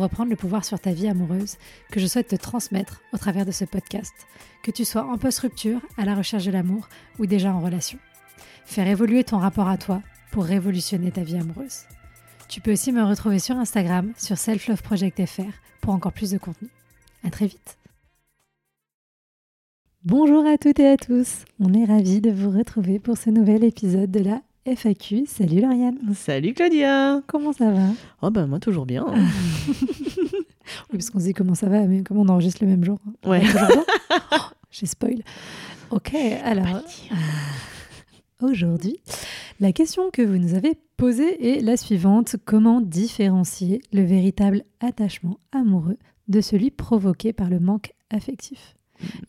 reprendre le pouvoir sur ta vie amoureuse que je souhaite te transmettre au travers de ce podcast, que tu sois en post-rupture, à la recherche de l'amour ou déjà en relation. Faire évoluer ton rapport à toi pour révolutionner ta vie amoureuse. Tu peux aussi me retrouver sur Instagram, sur selfloveproject.fr pour encore plus de contenu. À très vite. Bonjour à toutes et à tous. On est ravis de vous retrouver pour ce nouvel épisode de la FAQ. Salut Lauriane. Salut Claudia. Comment ça va? Oh ben moi toujours bien. oui, parce qu'on se dit comment ça va, mais comment on enregistre le même jour hein? Ouais. Oh, J'ai spoil. Ok, alors aujourd'hui, la question que vous nous avez posée est la suivante comment différencier le véritable attachement amoureux de celui provoqué par le manque affectif?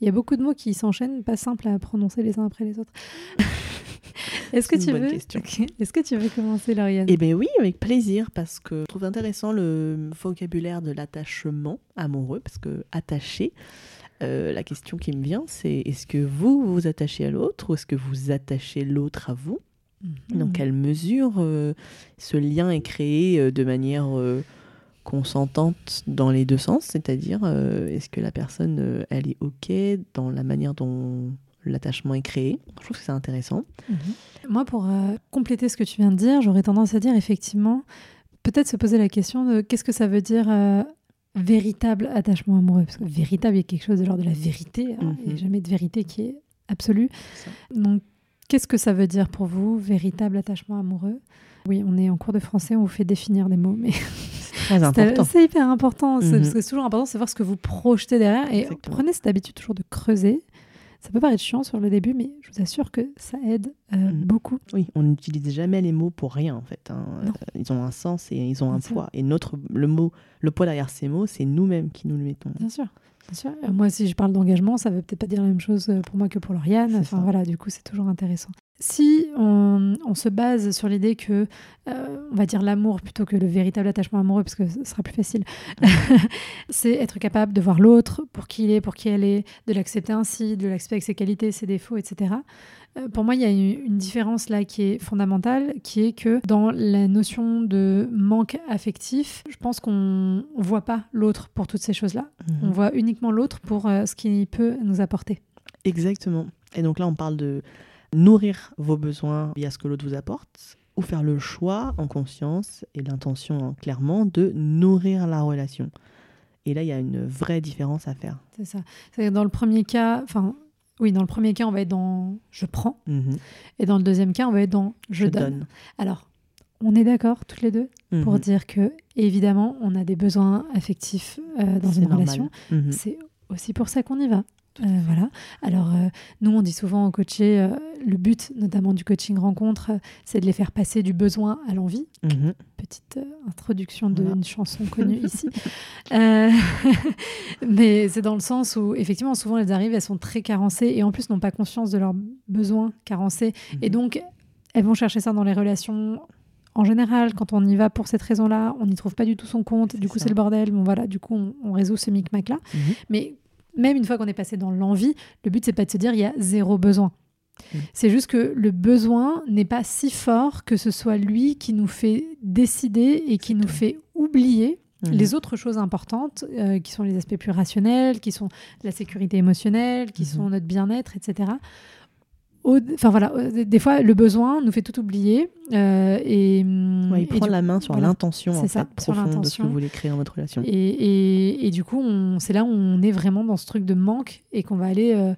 Il y a beaucoup de mots qui s'enchaînent, pas simples à prononcer les uns après les autres. Est-ce que tu veux. Est-ce que tu veux commencer, Lauriane? Eh bien oui, avec plaisir, parce que je trouve intéressant le vocabulaire de l'attachement amoureux, parce que attaché, euh, la question qui me vient, c'est est-ce que vous vous attachez à l'autre ou est-ce que vous attachez l'autre à vous? Mhm. Dans quelle mesure euh, ce lien est créé euh, de manière consentante dans les deux sens C'est-à-dire, euh, est-ce que la personne, euh, elle est OK dans la manière dont l'attachement est créé? Je trouve que c'est intéressant. Mhm. Moi, pour euh, compléter ce que tu viens de dire, j'aurais tendance à dire effectivement, peut-être se poser la question de qu'est-ce que ça veut dire véritable attachement amoureux? Parce que véritable, il y a quelque chose de l'ordre de la vérité. hein, Il n'y a Mhm. jamais de vérité qui est absolue. Donc, qu'est-ce que ça veut dire pour vous, véritable attachement amoureux? Oui, on est en cours de français, on vous fait définir des mots, mais Très c'est important. c'est hyper important. c'est- Mhm. C'est toujours important, c'est voir ce que vous projetez derrière. Et Exactement. prenez cette habitude toujours de creuser. Ça peut paraître chiant sur le début, mais je vous assure que ça aide euh, Mhm. beaucoup. Oui, on n'utilise jamais les mots pour rien en fait. hein. Euh, Ils ont un sens et ils ont un sûr. poids. Et notre, le mot, le poids derrière ces mots, c'est nous-mêmes qui nous le mettons. Bien sûr. Bien sûr. Euh, Moi, si je parle d'engagement, ça ne veut peut-être pas dire la même chose pour moi que pour Lauriane. Enfin, ça. voilà, du coup, c'est toujours intéressant. Si on, on se base sur l'idée que, euh, on va dire l'amour plutôt que le véritable attachement amoureux, parce que ce sera plus facile, c'est être capable de voir l'autre pour qui il est, pour qui elle est, de l'accepter ainsi, de l'accepter avec ses qualités, ses défauts, etc. Euh, Pour moi, il y a une une différence là qui est fondamentale, qui est que dans la notion de manque affectif, je pense qu'on ne voit pas l'autre pour toutes ces choses-là. On Mhm. voit uniquement l'autre pour euh, ce qu'il peut nous apporter. Exactement. Et donc là, on parle de nourrir vos besoins via ce que l'autre vous apporte ou faire le choix en conscience et l'intention hein, clairement de nourrir la relation. Et là, il y a une vraie différence à faire. C'est ça. C'est Dans le premier cas, enfin, oui, dans le premier cas, on va être dans je prends, Mhm. et dans le deuxième cas, on va être dans je, Je donne. donne. Alors, on est d'accord toutes les deux pour Mhm. dire que, évidemment, on a des besoins affectifs euh, dans C'est une normal. relation. Mhm. C'est aussi pour ça qu'on y va. Euh, voilà. Alors, euh, nous, on dit souvent au coaché, euh, le but notamment du coaching rencontre, c'est de les faire passer du besoin à l'envie. Mhm. Petite introduction Voilà. d'une chanson connue ici. Mais c'est dans le sens où, effectivement, souvent, elles arrivent, elles sont très carencées et en plus n'ont pas conscience de leurs besoins carencés. Et Mhm. donc, elles vont chercher ça dans les relations. En général, quand on y va pour cette raison-là, on n'y trouve pas du tout son compte. Du coup, c'est le bordel. Bon, voilà, du coup, on, on résout ce micmac-là. Mhm. Mais même une fois qu'on est passé dans l'envie, le but, c'est pas de se dire il y a zéro besoin. Mm. C'est juste que le besoin n'est pas si fort que ce soit lui qui nous fait décider et qui nous fait oublier Mhm. les autres choses importantes, euh, qui sont les aspects plus rationnels, qui sont la sécurité émotionnelle, qui Mhm. sont notre bien-être, etc. Enfin voilà, euh, des fois le besoin nous fait tout oublier euh, et, Ouais, il prend la main sur voilà. l'intention en C'est ça, fait, profonde de ce que vous voulez créer dans votre relation. et, et- et du coup, c'est là où on est vraiment dans ce truc de manque et qu'on va aller euh,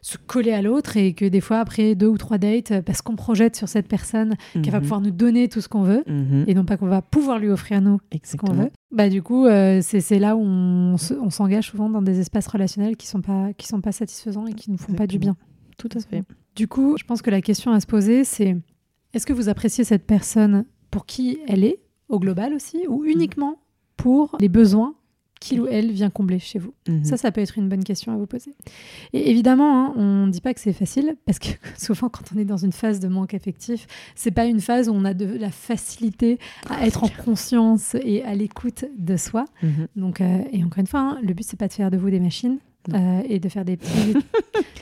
se coller à l'autre et que des fois, après deux ou trois dates, parce qu'on projette sur cette personne qu'elle va Mhm. pouvoir nous donner tout ce qu'on veut Mhm. et non pas qu'on va pouvoir lui offrir nous ce qu'on veut, bah du coup, euh, c'est là où on s'engage souvent dans des espaces relationnels qui sont pas qui sont pas satisfaisants et qui nous font pas du bien. Tout à fait. Du coup, je pense que la question à se poser, c'est est-ce que vous appréciez cette personne pour qui elle est, au global aussi, ou uniquement pour les besoins qu'il ou elle vient combler chez vous? Mhm. Ça, ça peut être une bonne question à vous poser. Et évidemment, hein, on ne dit pas que c'est facile, parce que souvent, quand on est dans une phase de manque affectif, c'est pas une phase où on a de la facilité à être en conscience et à l'écoute de soi. Mhm. Donc, euh, et encore une fois, hein, le but, c'est pas de faire de vous des machines. Euh, et de faire des petits,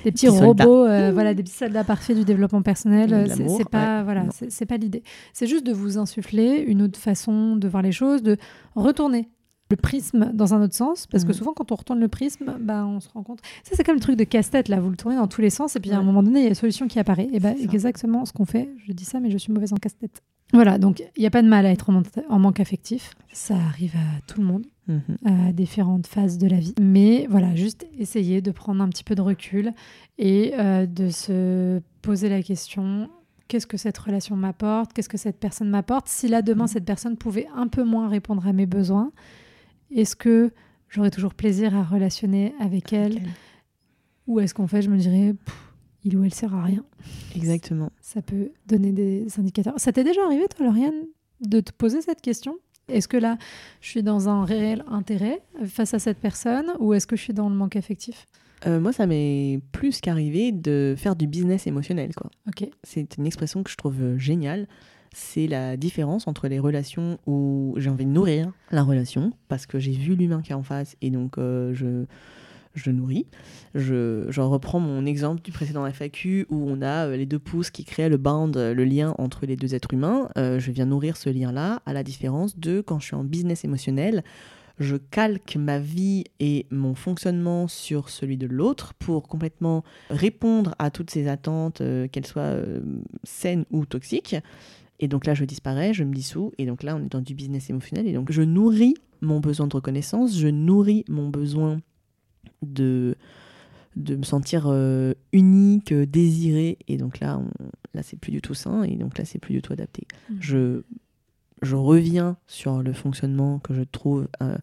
des petits robots, euh, voilà, des petits soldats parfaits du développement personnel. De Euh, C'est pas, ouais, voilà, c'est pas l'idée. C'est juste de vous insuffler une autre façon de voir les choses, de retourner le prisme dans un autre sens, parce que Mhm. souvent quand on retourne le prisme, bah, on se rend compte. Ça c'est comme le truc de casse-tête là, vous le tournez dans tous les sens et puis à un moment donné il y a une solution qui apparaît. Et bah, exactement ce qu'on fait. Je dis ça, mais je suis mauvaise en casse-tête. Voilà, donc il n'y a pas de mal à être en, man- en manque affectif. Ça arrive à tout le monde Mhm. à différentes phases de la vie. Mais voilà, juste essayer de prendre un petit peu de recul et euh, de se poser la question qu'est-ce que cette relation m'apporte? Qu'est-ce que cette personne m'apporte? Si là, demain, Mhm. cette personne pouvait un peu moins répondre à mes besoins, est-ce que j'aurais toujours plaisir à relationner avec elle. Ou est-ce qu'en fait, je me dirais Pff, il ou elle sert à rien Exactement. Ça peut donner des indicateurs. Ça t'est déjà arrivé, toi, Lauriane, de te poser cette question? Est-ce que là, je suis dans un réel intérêt face à cette personne ou est-ce que je suis dans le manque affectif? Euh, moi, ça m'est plus qu'arrivé de faire du business émotionnel. quoi. Ok. C'est une expression que je trouve euh, géniale. C'est la différence entre les relations où j'ai envie de nourrir la relation parce que j'ai vu l'humain qui est en face et donc euh, je, je nourris. Je, reprends mon exemple du précédent FAQ où on a euh, les deux pouces qui créent le bond, euh, le lien entre les deux êtres humains. Euh, je viens nourrir ce lien-là à la différence de quand je suis en business émotionnel. Je calque ma vie et mon fonctionnement sur celui de l'autre pour complètement répondre à toutes ces attentes, qu'elles soient saines ou toxiques. Et donc là, je disparais, je me dissous. Et donc là, on est dans du business émotionnel. Et donc, je nourris mon besoin de reconnaissance, je nourris mon besoin de, de me sentir euh, unique, euh, désiré. Et donc là, on, là c'est plus du tout sain. Et donc là, c'est plus du tout adapté. Mhm. Je, je reviens sur le fonctionnement que je trouve euh,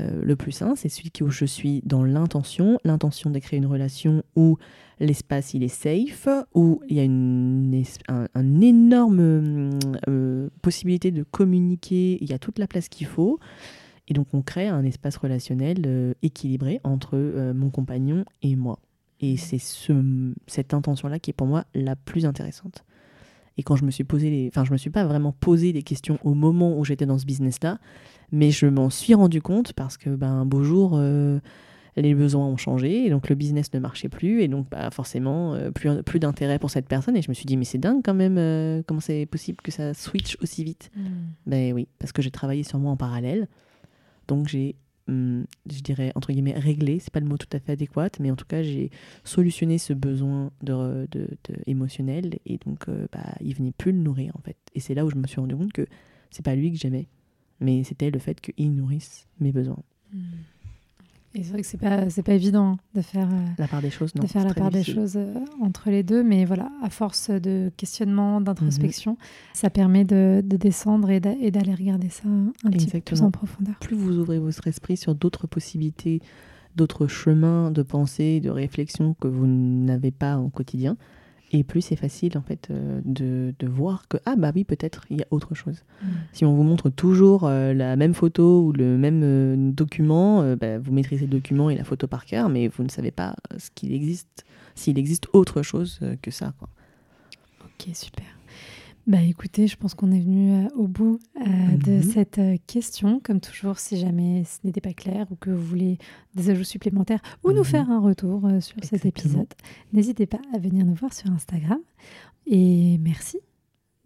euh, le plus sain. C'est celui où je suis dans l'intention. L'intention de créer une relation où l'espace il est safe, où il y a une un, un énorme possibilité de communiquer, il y a toute la place qu'il faut. Et donc on crée un espace relationnel euh, équilibré entre euh, mon compagnon et moi. Et c'est ce, cette intention-là qui est pour moi la plus intéressante. Et quand je me suis posé les... Enfin, je me suis pas vraiment posé des questions au moment où j'étais dans ce business-là, mais je m'en suis rendu compte parce que, ben, un beau jour, euh, les besoins ont changé, et donc le business ne marchait plus, et donc, bah, forcément, euh, plus, plus d'intérêt pour cette personne. Et je me suis dit, mais c'est dingue quand même, euh, comment c'est possible que ça switch aussi vite? Mhm. Ben oui, parce que j'ai travaillé sur moi en parallèle. Donc j'ai, hum, je dirais, entre guillemets, réglé, c'est pas le mot tout à fait adéquat, mais en tout cas, j'ai solutionné ce besoin de, de- de- émotionnel et donc euh, bah, il venait plus le nourrir en fait. Et c'est là où je me suis rendu compte que c'est pas lui que j'aimais, mais c'était le fait qu'il nourrisse mes besoins. Mhm. Et c'est vrai que c'est pas c'est pas évident de faire euh, La part des choses, non. de faire la part des choses euh, entre les deux, mais voilà, à force de questionnement, Mhm. d'introspection, ça permet de, de descendre et d'a- et d'aller regarder ça un petit peu plus en profondeur. Plus vous ouvrez votre esprit sur d'autres possibilités, d'autres chemins de pensée, de réflexion que vous n'avez pas au quotidien, et plus c'est facile en fait euh, de, de voir que ah bah oui peut-être il y a autre chose. Si on vous montre toujours euh, la même photo ou le même euh, document, bah, vous maîtrisez le document et la photo par cœur, mais vous ne savez pas ce qu'il existe, s'il existe autre chose que ça. Quoi. Ok, super. Bah écoutez, je pense qu'on est venu euh, au bout euh, de Mhm. cette euh, question. Comme toujours, si jamais ce n'était pas clair ou que vous voulez des ajouts supplémentaires ou nous Mhm. faire un retour euh, sur cet épisode, n'hésitez pas à venir nous voir sur Instagram. Et merci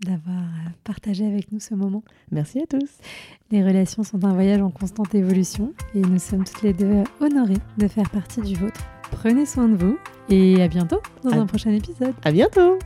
d'avoir partagé avec nous ce moment. Merci à tous. Les relations sont un voyage en constante évolution et nous sommes toutes les deux honorées de faire partie du vôtre. Prenez soin de vous et à bientôt dans À- un prochain épisode. À bientôt.